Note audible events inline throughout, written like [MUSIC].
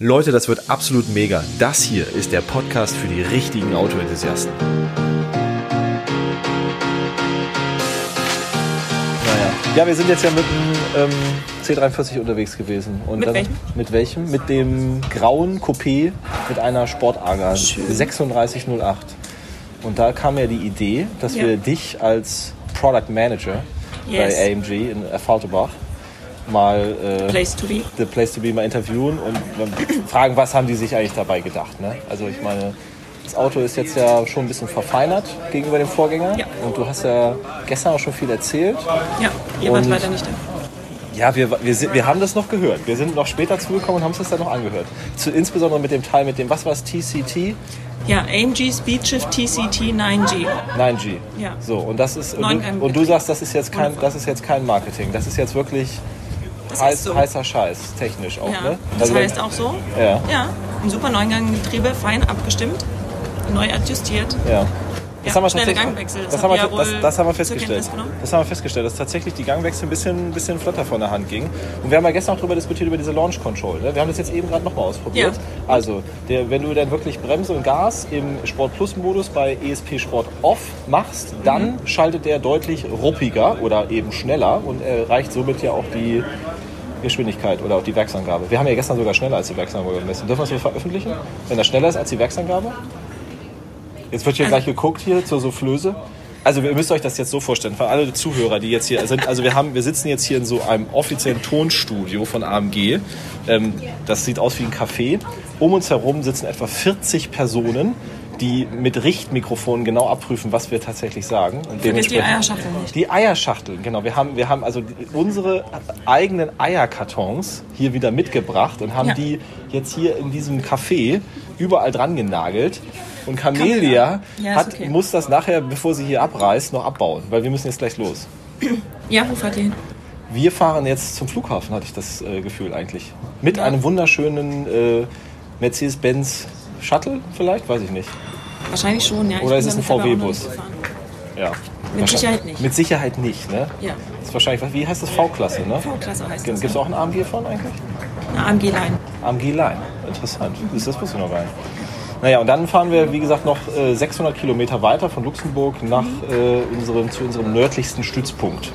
Leute, das wird absolut mega. Das hier ist der Podcast für die richtigen Autoenthusiasten. Naja. Ja, wir sind jetzt ja mit dem ähm, C43 unterwegs gewesen. Und Mit dann, welchem? Mit welchem? Mit dem grauen Coupé mit einer Sportager Schön. 3608. Und da kam mir die Idee, dass Ja. wir dich als Product Manager Yes. bei AMG in Falterbach mal äh, Place to be. The Place to Be mal interviewen und fragen, was haben die sich eigentlich dabei gedacht. Ne? Also ich meine, das Auto ist jetzt ja schon ein bisschen verfeinert gegenüber dem Vorgänger. Ja. Und du hast ja gestern auch schon viel erzählt. Ja, ihr wart leider nicht da. Ja, wir, wir, sind- wir haben das noch gehört. Wir sind noch später zugekommen und haben es das dann noch angehört. Zu, insbesondere mit dem Teil mit dem, was war es, TCT? Ja, AMG Speedshift TCT 9G. 9G. Ja. So, und das ist. Und du, und du sagst, das ist jetzt kein, das ist jetzt kein Marketing. Das ist jetzt wirklich Das heiß, ist so. heißer Scheiß, technisch auch. Ja, Ne? das Also, heißt auch so. Ja. Ja, ein super Neungang-Getriebe, fein abgestimmt, neu adjustiert. Ja. Das haben wir tatsächlich- das Das, haben wir, ja das, das haben wir festgestellt. Das haben wir festgestellt, dass tatsächlich die Gangwechsel ein bisschen, bisschen flotter von der Hand ging. Und wir haben ja gestern auch darüber diskutiert, über diese Launch Control. Ne? Wir haben das jetzt eben gerade nochmal ausprobiert. Ja. Also, der, wenn du dann wirklich Bremse und Gas im Sport Plus Modus bei ESP Sport Off machst, dann Mhm. schaltet der deutlich ruppiger oder eben schneller und erreicht somit ja auch die Geschwindigkeit oder auch die Werksangabe. Wir haben ja gestern sogar schneller als die Werksangabe gemessen. Dürfen wir es so veröffentlichen? Wenn das schneller ist als die Werksangabe? Jetzt wird hier Also- gleich geguckt hier zur Soufflöse. Also ihr müsst euch das jetzt so vorstellen, für alle Zuhörer, die jetzt hier sind, also wir haben, wir sitzen jetzt hier in so einem offiziellen Tonstudio von AMG. Ähm, das sieht aus wie ein Café. Um uns herum sitzen etwa 40 Personen, die mit Richtmikrofonen genau abprüfen, was wir tatsächlich sagen. Und Vergiss die dementsprechend- Eierschachtel nicht. Die Eierschachteln, genau. Wir haben, wir haben also unsere eigenen Eierkartons hier wieder mitgebracht und haben Ja. die jetzt hier in diesem Café überall dran genagelt. Und Camelia Ja, ist hat, okay. muss das nachher, bevor sie hier abreißt, noch abbauen, weil wir müssen jetzt gleich los. Ja, wo fahrt ihr hin? Wir fahren jetzt zum Flughafen, hatte ich das äh, Gefühl eigentlich. Mit Ja. einem wunderschönen äh, Mercedes-Benz Shuttle vielleicht, weiß ich nicht. Wahrscheinlich schon, ja. Oder ist es ein VW-Bus? Ja. Mit Sicherheit nicht. Mit Sicherheit nicht, ne? Ja. Das ist wahrscheinlich, wie heißt das? V-Klasse, ne? V-Klasse heißt Gibt das. es auch einen AMG von eigentlich? Eine AMG-Line. AMG Line. Interessant. Das, das wusste ich noch gar nicht. Naja, und dann fahren wir, wie gesagt, noch äh, 600 Kilometer weiter von Luxemburg nach äh, unserem, zu unserem nördlichsten Stützpunkt,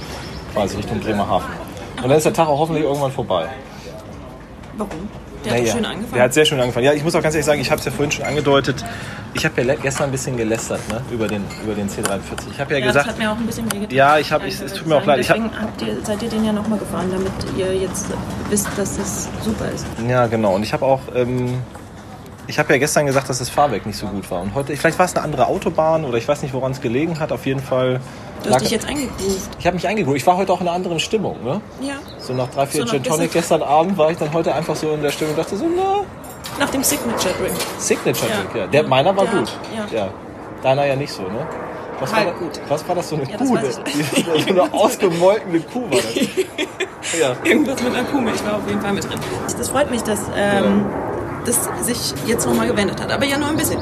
quasi Richtung Bremerhaven. Und dann ist der Tag auch hoffentlich irgendwann vorbei. Warum? Der hat Naja, doch schön angefangen. Der hat sehr schön angefangen. Ja, ich muss auch ganz ehrlich sagen, ich habe es ja vorhin schon angedeutet. Ich habe ja gestern ein bisschen gelästert ne, über, den, über den C43. Ich habe ja, ja, das gesagt, hat mir auch ein bisschen wehgetan. Ja, ich hab- Kann es- es tut mir auch sagen. leid. Deswegen habt ihr, seid ihr den ja nochmal gefahren, damit ihr jetzt wisst, dass das super ist. Ja, genau. Und ich habe auch, ähm, ich habe ja gestern gesagt, dass das Fahrwerk nicht so gut war. Und heute, vielleicht war es eine andere Autobahn oder ich weiß nicht, woran es gelegen hat. Auf jeden Fall. Du hast dich jetzt eingegroovt. ich habe mich eingegroovt. Ich war heute auch in einer anderen Stimmung. Ne? Ja. So nach drei, vier So Gin Tonic gestern- Abend war ich dann heute einfach so in der Stimmung und dachte so, na, Nach dem Signature Drink. Signature Ja. Drink, ja. Der, meiner war Der gut. hat- ja. Deiner ja nicht so, ne? Was war, Halt da- gut. was war das so eine Ja, Kuh? ich [LAUGHS] so eine ausgemolkene Kuh war das. [LAUGHS] ja. Irgendwas mit einer Kuhmilch war auf jeden Fall mit drin. Das freut mich, dass ähm, das sich jetzt nochmal gewendet hat. Aber ja nur ein bisschen.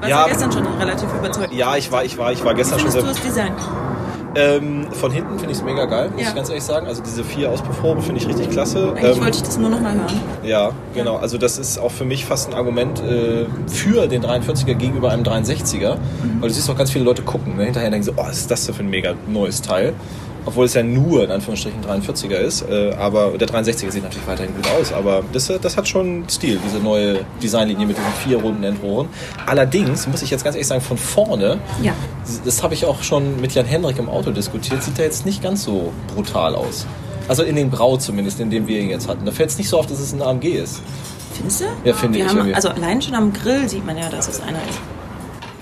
Weil Ja. ja gestern schon relativ überzeugt. ja, ich war, ich war, ich war Wie gestern schon findest sehr. du das Design? Ähm, von hinten finde ich es mega geil, muss Ja. ich ganz ehrlich sagen. Also diese vier Auspuffrohre finde ich richtig klasse. Eigentlich Ähm, wollte ich das nur nochmal hören. ja, genau. Also das ist auch für mich fast ein Argument äh, für den 43er gegenüber einem 63er. Mhm. Weil du siehst auch ganz viele Leute gucken. Ne? Hinterher denken so, oh, was ist das denn für ein mega neues Teil? Obwohl es ja nur in Anführungsstrichen 43er ist. Äh, aber der 63er sieht natürlich weiterhin gut aus. Aber das, äh, das hat schon Stil, diese neue Designlinie mit diesen vier runden Endrohren. Allerdings muss ich jetzt ganz ehrlich sagen, von vorne Ja. das habe ich auch schon mit Jan Henrik im Auto diskutiert, sieht er jetzt nicht ganz so brutal aus. Also in den Grau zumindest, in dem wir ihn jetzt hatten. Da fällt es nicht so auf, dass es ein AMG ist. Findest du? Ja, finde ich Haben, also allein schon am Grill sieht man ja, dass es einer ist.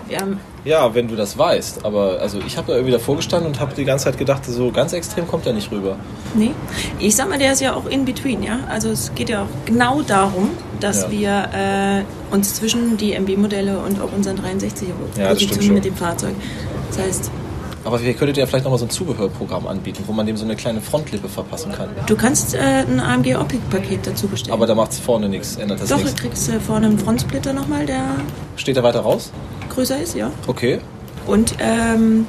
Wir haben, Ja, wenn du das weißt. Aber also ich habe da irgendwie davor gestanden und habe die ganze Zeit gedacht, so ganz extrem kommt er nicht rüber. nee, ich sag mal, der ist ja auch in between, ja. Also es geht ja auch genau darum, dass Ja. wir äh, uns zwischen die MB-Modelle und auch unseren 63er Ja, positionieren mit dem Fahrzeug. Das heißt, Aber ihr könntet ja vielleicht nochmal so ein Zubehörprogramm anbieten, wo man dem so eine kleine Frontlippe verpassen kann. du kannst äh, ein AMG Optik-Paket dazu bestellen. Aber da macht es vorne nichts, ändert das Doch, du nichts. kriegst äh, vorne einen Frontsplitter nochmal, der Steht er weiter raus? Größer ist, ja. Okay. Und ähm,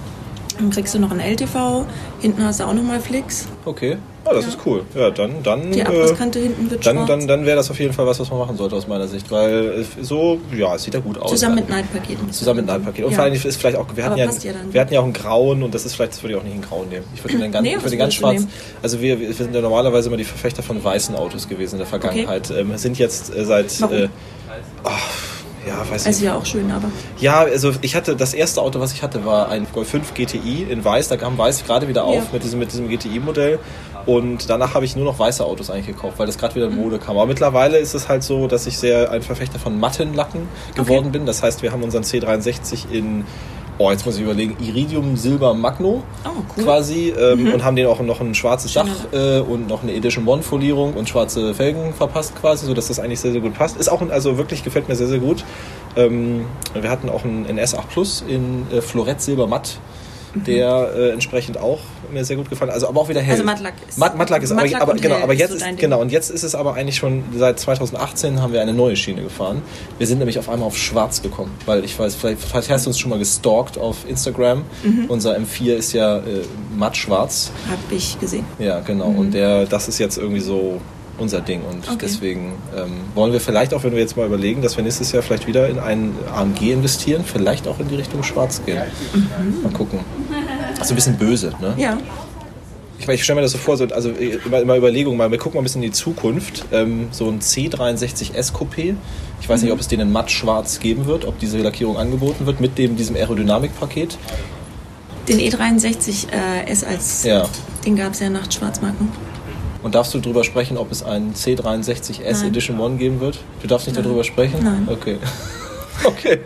dann kriegst du noch ein LTV, hinten hast du auch nochmal Flix. Okay. Oh, das Ja. ist cool. Ja, dann, dann, Die äh, Abrisskante hinten wird dann, schwarz. dann, dann wäre das auf jeden Fall was, was man machen sollte aus meiner Sicht, weil äh, so, ja, es sieht ja gut aus. Zusammen mit Neidpaketen. Zusammen mit Paket. Und Ja. vor allem ist vielleicht auch, wir hatten, ja, ja dann. wir hatten ja auch einen grauen und das ist vielleicht, das würde ich auch nicht in grau nehmen. Ich würde den [CLEARS THROAT] ganz, Nee, ich würde den ganz schwarz. Also wir, wir sind ja normalerweise immer die Verfechter von weißen Autos gewesen in der Vergangenheit. Ähm, sind jetzt äh, seit, Warum? äh, ach, ja, weiß Also nicht. ja auch schön, aber Ja, also ich hatte, das erste Auto, was ich hatte, war ein Golf 5 GTI in weiß. Da kam weiß gerade wieder auf Ja. mit diesem, mit diesem GTI-Modell. Und danach habe ich nur noch weiße Autos eigentlich gekauft, weil das gerade wieder in Mhm. Mode kam. Aber mittlerweile ist es halt so, dass ich sehr ein Verfechter von matten Lacken geworden bin. Das heißt, wir haben unseren C63 in, oh, jetzt muss ich überlegen, Iridium Silber Magno Oh, cool. quasi. Ähm, Und haben den auch noch ein schwarzes Dach äh, und noch eine Edition One Folierung und schwarze Felgen verpasst quasi, sodass das eigentlich sehr, sehr gut passt. Ist auch, ein, also wirklich gefällt mir sehr, sehr gut. Ähm, wir hatten auch einen NS8 Plus in äh, Florett Silber Matt. Der äh, entsprechend auch mir sehr gut gefallen. Also aber auch wieder hell. Also Mattlack ist- Matt, Mattlack ist Mattlack aber, aber und genau, aber ist jetzt so ist Ding. genau und jetzt ist es aber eigentlich schon seit 2018 haben wir eine neue Schiene gefahren. Wir sind nämlich auf einmal auf Schwarz gekommen, weil ich weiß, vielleicht, vielleicht hast du uns schon mal gestalkt auf Instagram. Mhm. Unser M4 ist ja äh, matt schwarz. Hab ich gesehen. Ja, genau. Und der, das ist jetzt irgendwie so unser Ding. Und Mhm. Okay. deswegen ähm, wollen wir vielleicht auch, wenn wir jetzt mal überlegen, dass wir nächstes Jahr vielleicht wieder in einen AMG investieren, vielleicht auch in die Richtung Schwarz gehen. Mal gucken. Also ein bisschen böse, ne? Ja. Ich, ich stelle mir das so vor, so, also immer, immer Überlegung mal, wir gucken mal ein bisschen in die Zukunft. Ähm, so ein C63S Coupé. Ich weiß nicht, ob es den in matt schwarz geben wird, ob diese Lackierung angeboten wird mit dem, diesem Aerodynamikpaket. Den E63 äh, S als, Ja. den gab es ja nach Schwarzmarken. Und darfst du darüber sprechen, ob es einen C63S Nein. Edition One geben wird? Du darfst nicht darüber sprechen? Nein. Okay. [LAUGHS] Okay.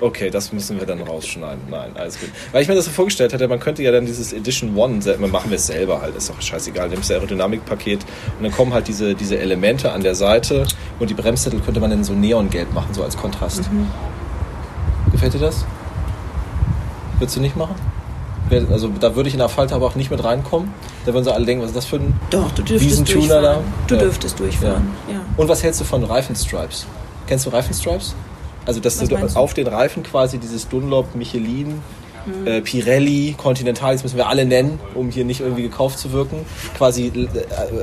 Okay, das müssen wir dann rausschneiden. Nein, alles gut. Weil ich mir das so vorgestellt hatte, man könnte ja dann dieses Edition One, machen wir es selber halt, ist doch scheißegal, nimmst du Aerodynamikpaket und dann kommen halt diese, diese Elemente an der Seite und die Bremssättel könnte man in so Neongelb machen, so als Kontrast. Gefällt dir das? Würdest du nicht machen? Also da würde ich in der Falte aber auch nicht mit reinkommen. Da würden sie alle denken, was ist das für ein Doch, du dürftest Wiesentuner da? durchfahren. Du Ja. dürftest durchfahren. Ja. und was hältst du von Reifenstripes? Kennst du Reifenstripes? Also, dass Was du du? auf den Reifen quasi dieses Dunlop, Michelin, äh, Pirelli, Continental, das müssen wir alle nennen, um hier nicht irgendwie gekauft zu wirken, quasi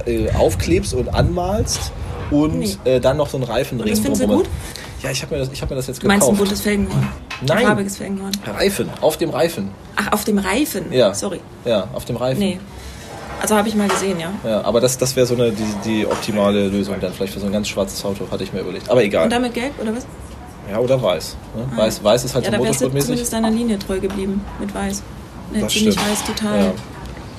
äh, äh, aufklebst und anmalst und Nee. äh, dann noch so einen Reifenring Und das du drumherum. gut? Ja, ich habe mir, das- ich hab mir das jetzt Du meinst ein gekauft. buntes Felgenhorn? Nein. Ein farbiges Felgenhorn. Reifen, auf dem Reifen. Ach, auf dem Reifen? Ja. Sorry. Ja, auf dem Reifen. Nee. Also habe ich mal gesehen, ja. Ja, aber das, das wäre so eine, die, die optimale Lösung dann vielleicht für so ein ganz schwarzes Auto, hatte ich mir überlegt. Aber egal. Und damit gelb, oder was? Ja, oder weiß. Ne? Weiß, weiß ist halt ja, so wärst du motorsportmäßig. zumindest deiner Linie treu geblieben. Mit weiß. Das Jetzt finde ich stimmt. weiß total.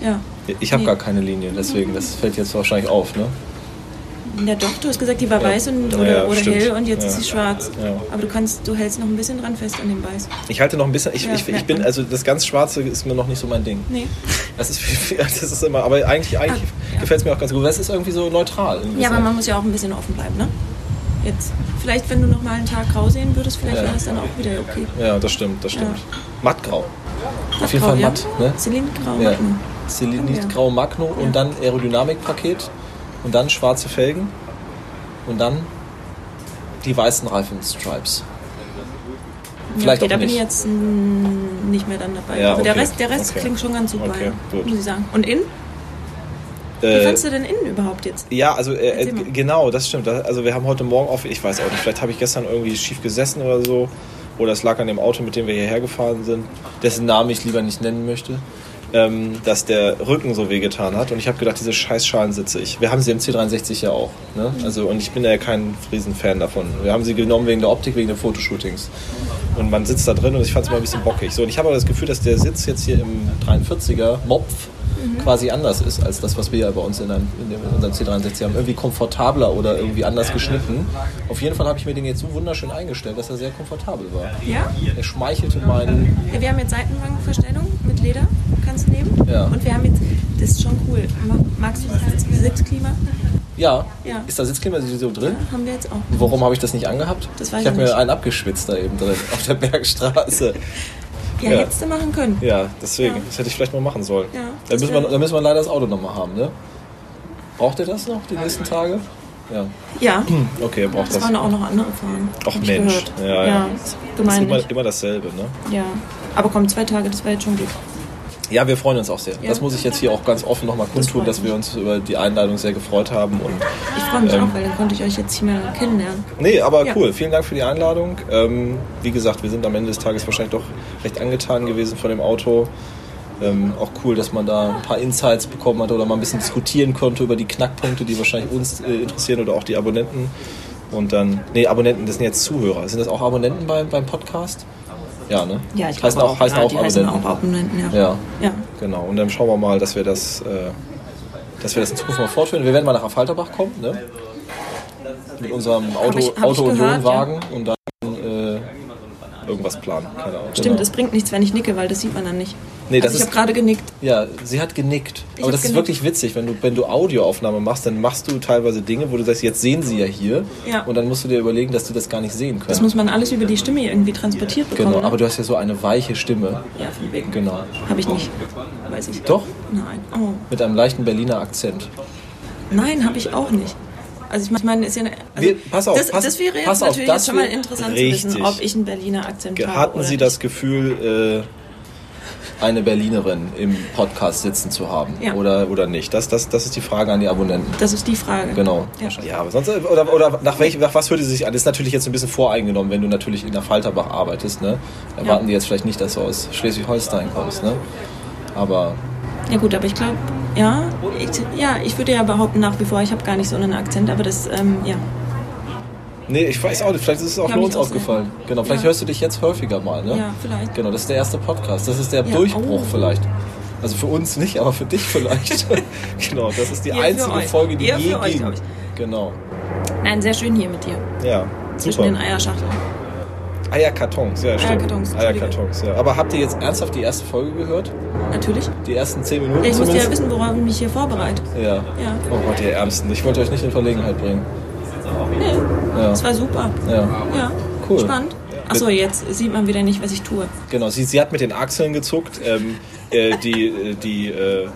Ja. Ja. Ich habe Nee. gar keine Linie, deswegen, das fällt jetzt wahrscheinlich auf, ne? Ja, doch, du hast gesagt, die war Ja. weiß und, oder, ja, oder hell und jetzt Ja. ist sie schwarz. Aber du kannst, du hältst noch ein bisschen dran fest an dem Weiß. Ich halte noch ein bisschen, ich, ich, ich bin, also das ganz Schwarze ist mir noch nicht so mein Ding. Nee. Das ist, [LAUGHS] das ist immer, aber eigentlich, eigentlich Ah, gefällt es mir auch ganz gut. Das ist irgendwie so neutral. Ja, aber man muss ja auch ein bisschen offen bleiben, ne? Jetzt, vielleicht, wenn du noch mal einen Tag grau sehen würdest, vielleicht wäre das dann auch wieder okay. Ja, das stimmt, das stimmt. Mattgrau. Auf jeden Grau, Fall ja. matt, ne? Magnum. Selenitgrau Magno und Ja. dann Aerodynamikpaket und dann schwarze Felgen und dann die weißen Reifenstripes. Vielleicht okay, auch da bin nicht. ich jetzt nicht mehr dann dabei. Ja, der okay. Rest, der Rest Okay. klingt schon ganz super, muss ich sagen. Und innen? Wie Äh, fandst du denn innen überhaupt jetzt? Ja, also äh, äh, genau, das stimmt. Also wir haben heute Morgen auf, ich weiß auch nicht, vielleicht habe ich gestern irgendwie schief gesessen oder so. Oder es lag an dem Auto, mit dem wir hierher gefahren sind, dessen Namen ich lieber nicht nennen möchte. Ähm, dass der Rücken so wehgetan hat. Und ich habe gedacht, diese scheiß Schalen sitze ich. Wir haben sie im C63 ja auch. Ne? Also, und ich bin ja kein Riesenfan davon. Wir haben sie genommen wegen der Optik, wegen den Fotoshootings. Und man sitzt da drin und ich fand es mal ein bisschen bockig. So, und ich habe aber das Gefühl, dass der Sitz jetzt hier im 43er Mopf quasi anders ist als das, was wir ja bei uns in, einem, in, dem, in unserem C63 haben. Irgendwie komfortabler oder irgendwie anders geschnitten. Auf jeden Fall habe ich mir den jetzt so wunderschön eingestellt, dass er sehr komfortabel war. Ja? Er schmeichelte meinen. ja? Wir haben jetzt Seitenwangenverstellung mit Leder, kannst du nehmen. Ja. Und wir haben jetzt, das ist schon cool. Ma- Magst du das Sitz- Sitzklima? Ja, Ja. ist da Sitzklima so drin? Haben wir jetzt auch. Warum habe ich das nicht angehabt? Das weiß ich habe mir einen abgeschwitzt da eben drin, auf der Bergstraße. Ja, Ja. hättest du machen können. Ja, deswegen. Ja. Das hätte ich vielleicht mal machen sollen. Ja, dann, das müssen wir, dann müssen wir leider das Auto nochmal haben, ne? Braucht ihr das noch, die nächsten Tage? Ja. Ja. [CLEARS THROAT] Okay, ihr braucht Das das. waren auch noch andere Hab ich Mensch. Ja, ja. ja. Das ist immer, immer dasselbe, ne? Ja. Aber komm, zwei Tage, das war jetzt schon gut. Ja, wir freuen uns auch sehr. Ja. Das muss ich jetzt hier auch ganz offen nochmal kundtun, dass wir uns über die Einladung sehr gefreut haben. Und Ich freue mich Ähm. auch, weil dann konnte ich euch jetzt hier mal kennenlernen. nee, aber Ja. cool. Vielen Dank für die Einladung. Ähm, wie gesagt, wir sind am Ende des Tages wahrscheinlich doch recht angetan gewesen von dem Auto. Ähm, auch cool, dass man da ein paar Insights bekommen hat oder mal ein bisschen diskutieren konnte über die Knackpunkte, die wahrscheinlich uns äh, interessieren oder auch die Abonnenten. Und dann, nee, Abonnenten, das sind jetzt Zuhörer. Sind das auch Abonnenten beim, beim Podcast? Ja, ne? Ja, ich heißen glaube auch, heißen ja, auch die heißen Abonnenten. auch Abonnenten, ja. Ja, Ja. genau. Und dann schauen wir mal, dass wir das, äh, dass wir das in Zukunft mal fortführen. Wir werden mal nach Affalterbach kommen, ne? Mit unserem Auto, Hab ich- hab Auto und Wohnwagen und dann äh, irgendwas planen. Keine Ahnung. Stimmt, Genau. es bringt nichts, wenn ich nicke, weil das sieht man dann nicht. Nee, das also ich ist- habe gerade genickt. Ja, sie hat genickt. Ich Aber das ist genickt. wirklich witzig, wenn du, wenn du Audioaufnahme machst, dann machst du teilweise Dinge, wo du sagst, jetzt sehen sie ja hier. Ja. Und dann musst du dir überlegen, dass die das gar nicht sehen können. Das muss man alles über die Stimme irgendwie transportiert bekommen. genau, ne? aber du hast ja so eine weiche Stimme. Ja, von wegen. Genau. Habe ich nicht. Weiß ich. Doch? Nein. Oh. Mit einem leichten Berliner Akzent. Nein, habe ich auch nicht. Also ich meine, ist ja eine, also Wir- pass auf, das, pass- das wäre jetzt pass auf, natürlich das jetzt schon mal interessant zu wissen, ob ich einen Berliner Akzent habe. Hatten Sie das Gefühl, äh, eine Berlinerin im Podcast sitzen zu haben? Ja. Oder, oder nicht? Das, das, das ist die Frage an die Abonnenten. Das ist die Frage. Genau. Ja. Ja, aber sonst, oder, oder nach, welch, nach was würde sie sich an? Das ist natürlich jetzt ein bisschen voreingenommen, wenn du natürlich in der Falterbach arbeitest. Ne? Erwarten Ja. die jetzt vielleicht nicht, dass du aus Schleswig-Holstein kommst. Ne? Aber Ja gut, aber ich glaube, ja, ich, ja, ich würde ja behaupten nach wie vor, ich habe gar nicht so einen Akzent, aber das, ähm, ja. Nee, ich weiß auch nicht. Vielleicht ist es auch Glaub nur uns aufgefallen. Genau, vielleicht Ja. hörst du dich jetzt häufiger mal. Ne? Ja, vielleicht. Genau, das ist der erste Podcast. Das ist der Ja, Durchbruch oh. vielleicht. Also für uns nicht, aber für dich vielleicht. [LAUGHS] genau, das ist die Ihr einzige. Folge, die Ihr je euch, ging. Genau. Nein, sehr schön hier mit dir. Ja, Zwischen super. den Eierschachteln. Eierkartons, ja, stimmt. Eierkartons, Eierkartons, ja. Aber habt ihr jetzt ernsthaft die erste Folge gehört? Natürlich. Die ersten zehn Minuten Ja, ich musste ja wissen, worauf ich mich hier vorbereite. Ja. Ja. Oh Gott, ihr Ärmsten. Ich wollte euch nicht in Verlegenheit bringen. Nee, Ja. das war super. Ja. Ja, Cool. spannend. Achso, jetzt sieht man wieder nicht, was ich tue. Genau, sie, sie hat mit den Achseln gezuckt. Ähm, äh, die äh, die äh,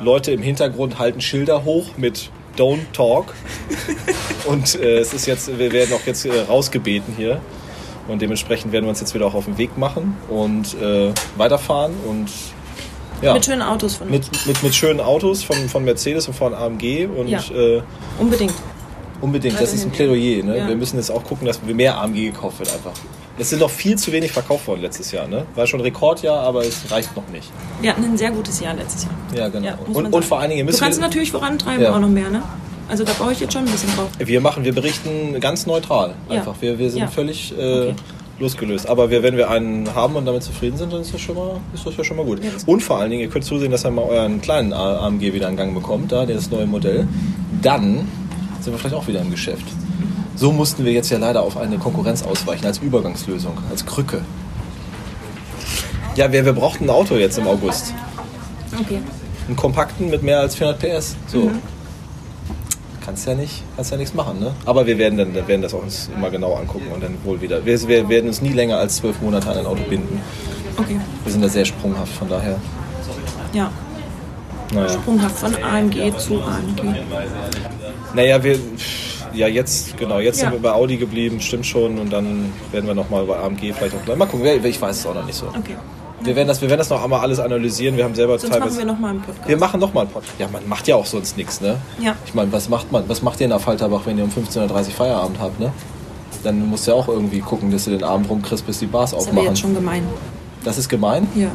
Leute im Hintergrund halten Schilder hoch mit Don't Talk. [LAUGHS] Und äh, es ist jetzt, wir werden auch jetzt äh, rausgebeten hier. Und dementsprechend werden wir uns jetzt wieder auch auf den Weg machen und äh, weiterfahren und ja. Mit schönen Autos von mit, mit, mit schönen Autos von, von Mercedes und von AMG und Ja. Unbedingt. Unbedingt, das ist ein Plädoyer. Ne? Ja. Wir müssen jetzt auch gucken, dass mehr AMG gekauft wird einfach. Es sind noch viel zu wenig verkauft worden letztes Jahr. Ne? War schon ein Rekordjahr, aber es reicht noch nicht. Wir hatten ein sehr gutes Jahr letztes Jahr. Ja, genau. Ja, und, und vor allen Dingen, ihr Du kannst wir, natürlich vorantreiben Ja. auch noch mehr, ne? Also da brauche ich jetzt schon ein bisschen drauf. wir machen, wir berichten ganz neutral. Einfach. Wir, wir sind völlig äh, Okay. losgelöst. Aber wir, wenn wir einen haben und damit zufrieden sind, dann ist das schon mal, ist das ja schon mal gut. Ja, und vor allen Dingen, ihr könnt zusehen, dass ihr mal euren kleinen AMG wieder in Gang bekommt, da, das neue Modell. Dann sind wir vielleicht auch wieder im Geschäft. So mussten wir jetzt ja leider auf eine Konkurrenz ausweichen, als Übergangslösung, als Krücke. Ja, wir, wir brauchten ein Auto jetzt im August. Okay. Einen kompakten mit mehr als 400 PS. So. Mhm. Kannst ja nicht, kannst ja nichts machen, ne? Aber wir werden dann werden das auch uns immer genau angucken und dann wohl wieder. Wir, wir werden uns nie länger als zwölf Monate an ein Auto binden. Okay. Wir sind da sehr sprunghaft, von daher. Ja. Naja. Sprunghaft von AMG zu AMG. Naja, wir. Ja, jetzt, genau, jetzt Ja. sind wir bei Audi geblieben, stimmt schon. Und dann werden wir nochmal bei AMG vielleicht auch gleich. Mal gucken, ich weiß es auch noch nicht so. Okay. Wir werden das, wir werden das noch einmal alles analysieren. Wir haben selber Sonst machen teilweise. wir nochmal einen Podcast. Wir machen nochmal einen Podcast. Ja, man macht ja auch sonst nichts, ne? Ja. Ich meine, was macht man? Was macht ihr in der Falterbach, wenn ihr um 15.30 Uhr Feierabend habt, ne? Dann musst du ja auch irgendwie gucken, dass du den Abend rumkriegst, bis die Bars Das ist aber aufmachen. jetzt schon gemein. Das ist gemein. Ja.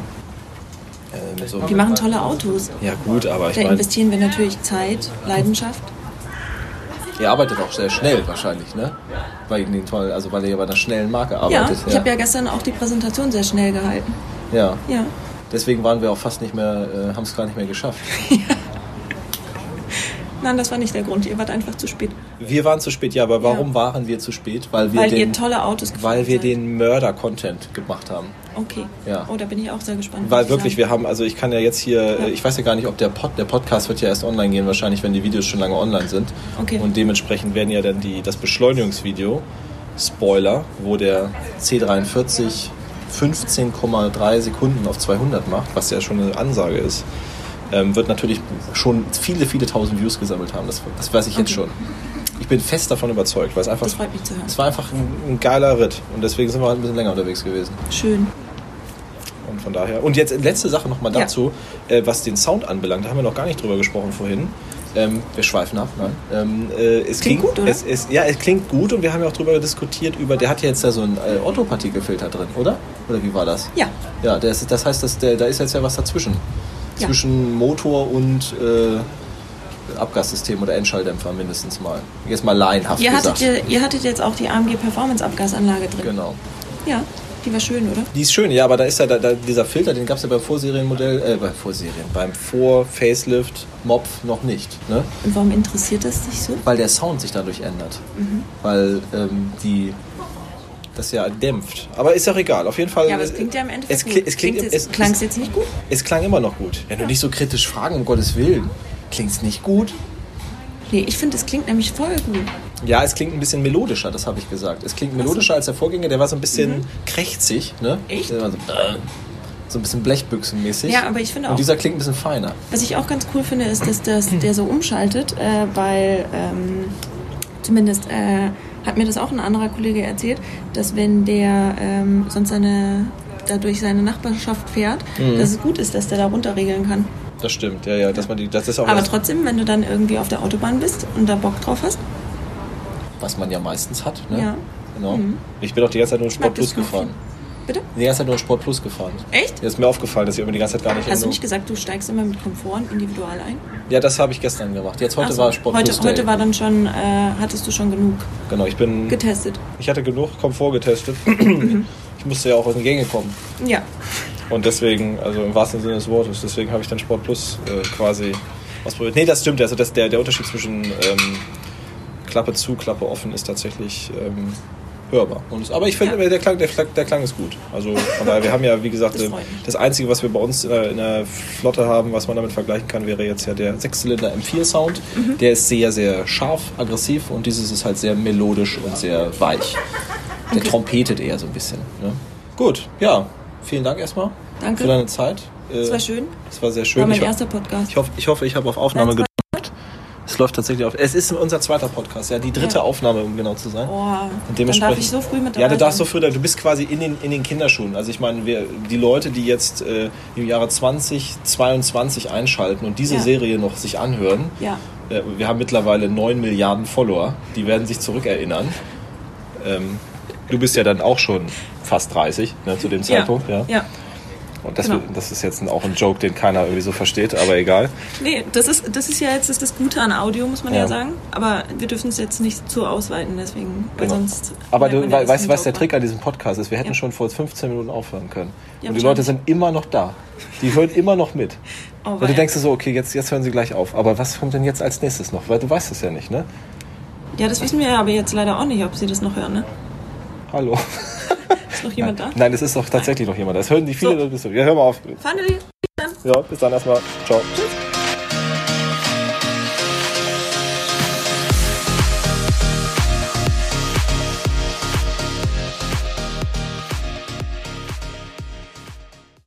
Ähm, so. Die machen tolle Autos. Ja gut, aber ich Da meine, investieren wir natürlich Zeit, Leidenschaft. Ihr arbeitet auch sehr schnell wahrscheinlich, ne? Weil, ihr den tollen, also weil ihr ja bei einer schnellen Marke Ja, arbeitet. ich habe ja gestern auch die Präsentation sehr schnell gehalten. ja. Ja. Deswegen waren wir auch fast nicht mehr, äh, haben es gar nicht mehr geschafft. [LAUGHS] Nein, das war nicht der Grund. Ihr wart einfach zu spät. Wir waren zu spät, ja, aber warum Ja. waren wir zu spät? Weil wir Weil den, ihr tolle Autos weil wir seid. den Mörder-Content gemacht haben. Okay. Ja. Oh, da bin ich auch sehr gespannt. Weil wirklich, wir haben, also ich kann ja jetzt hier, Ja. äh, ich weiß ja gar nicht, ob der Pod, der Podcast wird ja erst online gehen, wahrscheinlich, wenn die Videos schon lange online sind. Okay. Und dementsprechend werden ja dann die, das Beschleunigungsvideo, Spoiler, wo der C43 15,3 Sekunden auf 200 macht, was ja schon eine Ansage ist, ähm, wird natürlich schon viele, viele tausend Views gesammelt haben. Das, das weiß ich jetzt Okay. schon. Ich bin fest davon überzeugt, weil es einfach, Das freut mich zu hören. es war einfach ein, ein geiler Ritt und deswegen sind wir halt ein bisschen länger unterwegs gewesen. Schön. Und von daher. Und jetzt letzte Sache nochmal Ja. dazu, äh, was den Sound anbelangt. Da haben wir noch gar nicht drüber gesprochen vorhin. Ähm, wir schweifen ab, nein. Ähm, äh, es Klingt gut, oder? Es, es, ja, es klingt gut und wir haben ja auch drüber diskutiert, über, der hat ja jetzt da so einen äh, Otto-Partikelfilter drin, oder? Oder wie war das? Ja. Ja, ist, das heißt, dass der, da ist jetzt ja was dazwischen. Ja. Zwischen Motor und äh, Abgassystem oder Endschalldämpfer mindestens mal. Jetzt mal laienhaft Ihr gesagt. hattet, ihr, ihr hattet jetzt auch die AMG Performance Abgasanlage drin. genau. Ja, die war schön, oder? Die ist schön, ja, aber da ist ja da, da, dieser Filter, den gab es ja beim Vorserienmodell, äh, beim Vorserien, beim Vor-Facelift Mopf noch nicht. Ne? Und warum interessiert das dich so? Weil der Sound sich dadurch ändert. Mhm. Weil ähm, die das ja dämpft. Aber ist auch egal. Auf jeden Fall. Ja, aber es klingt ja im Endeffekt es, kli- es klingt, Klingt's es, jetzt, klang es jetzt nicht gut? es klang immer noch gut. Wenn du nicht so kritisch fragen, um Gottes Willen. Klingt es nicht gut? Nee, ich finde, es klingt nämlich voll gut. Ja, es klingt ein bisschen melodischer, das habe ich gesagt. Es klingt melodischer als der Vorgänger, der war so ein bisschen krächzig, ne? Mhm. Echt? Der war so, äh, so ein bisschen blechbüchsenmäßig. Ja, aber ich finde Und auch- dieser klingt ein bisschen feiner. Was ich auch ganz cool finde, ist, dass das, der so umschaltet, äh, weil ähm, zumindest äh, hat mir das auch ein anderer Kollege erzählt, dass wenn der ähm, sonst seine da durch seine Nachbarschaft fährt, Mhm. dass es gut ist, dass der da runterregeln kann. Das stimmt, ja, ja, dass man die, das ist auch Aber trotzdem, wenn du dann irgendwie auf der Autobahn bist und da Bock drauf hast, was man ja meistens hat, ne? Ja. Genau. Ich bin auch die ganze Zeit nur Sport Plus gefahren. bitte? Die ganze Zeit nur Sport Plus gefahren. Echt? Ist mir aufgefallen, dass ich immer die ganze Zeit gar nicht Hast du nicht gesagt, du steigst immer mit Komfort und individual ein? Ja, das habe ich gestern gemacht. Jetzt heute so. war Sport heute, Plus Day. heute war dann schon, äh, hattest du schon genug genau, ich bin getestet. ich hatte genug Komfort getestet. [CLEARS THROAT] ich musste ja auch in die Gänge kommen. Ja. Und deswegen, also im wahrsten Sinne des Wortes, deswegen habe ich dann Sport Plus äh, quasi ausprobiert. Nee, das stimmt. Also das, der, der Unterschied zwischen ähm, Klappe zu, Klappe offen ist tatsächlich ähm, hörbar. Und es, aber ich finde, Ja. der, Klang, der, der Klang ist gut. Also daher, wir haben ja, wie gesagt, Das äh, mich. das Einzige, was wir bei uns in der, in der Flotte haben, was man damit vergleichen kann, wäre jetzt ja der Sechszylinder M4 Sound. Mhm. Der ist sehr, sehr scharf, aggressiv und dieses ist halt sehr melodisch und sehr weich. Der Okay. trompetet eher so ein bisschen. Ne? Gut, ja. Vielen Dank erstmal Danke. für deine Zeit. Äh, war schön. Es war sehr schön. War mein ich, erster Podcast. ich, hoffe, ich hoffe, ich habe auf Aufnahme gedrückt. Es läuft tatsächlich auf. Es ist unser zweiter Podcast, ja, die dritte Ja. Aufnahme, um genau zu sein. Oh, Und dann dementsprechend- darf ich so früh mit dabei Ja, du darfst so früh, du bist quasi in den, in den Kinderschuhen. Also ich meine, wir, die Leute, die jetzt äh, im Jahre 2022 einschalten und diese Ja. Serie noch sich anhören, Ja. äh, wir haben mittlerweile 9 Milliarden Follower, die werden sich zurückerinnern. Ähm, du bist ja dann auch schon fast 30 ne, zu dem Zeitpunkt. Ja. ja. Und das, Genau. wird- das ist jetzt auch ein Joke, den keiner irgendwie so versteht, aber egal. Nee, das ist, das ist ja jetzt das, Gute an Audio, muss man ja, Ja. sagen. Aber wir dürfen es jetzt nicht zu ausweiten, deswegen. Weil Genau. sonst Aber du ja, weißt du, was der Trick an diesem Podcast ist? Wir hätten Ja. schon vor 15 Minuten aufhören können. Und die Leute sind immer noch da. Die hören immer noch mit. Oh, und du denkst dir so, okay, jetzt, jetzt hören sie gleich auf. Aber was kommt denn jetzt als nächstes noch? Weil du weißt es ja nicht, ne? Ja, das wissen wir ja aber jetzt leider auch nicht, ob sie das noch hören, ne? Hallo. [LAUGHS] Ist noch jemand da? Nein, es ist doch tatsächlich noch jemand. da. Das hören die viele. So. Ja, hör mal auf. Finally, dann. Ja, bis dann erstmal. Ciao. Tschüss.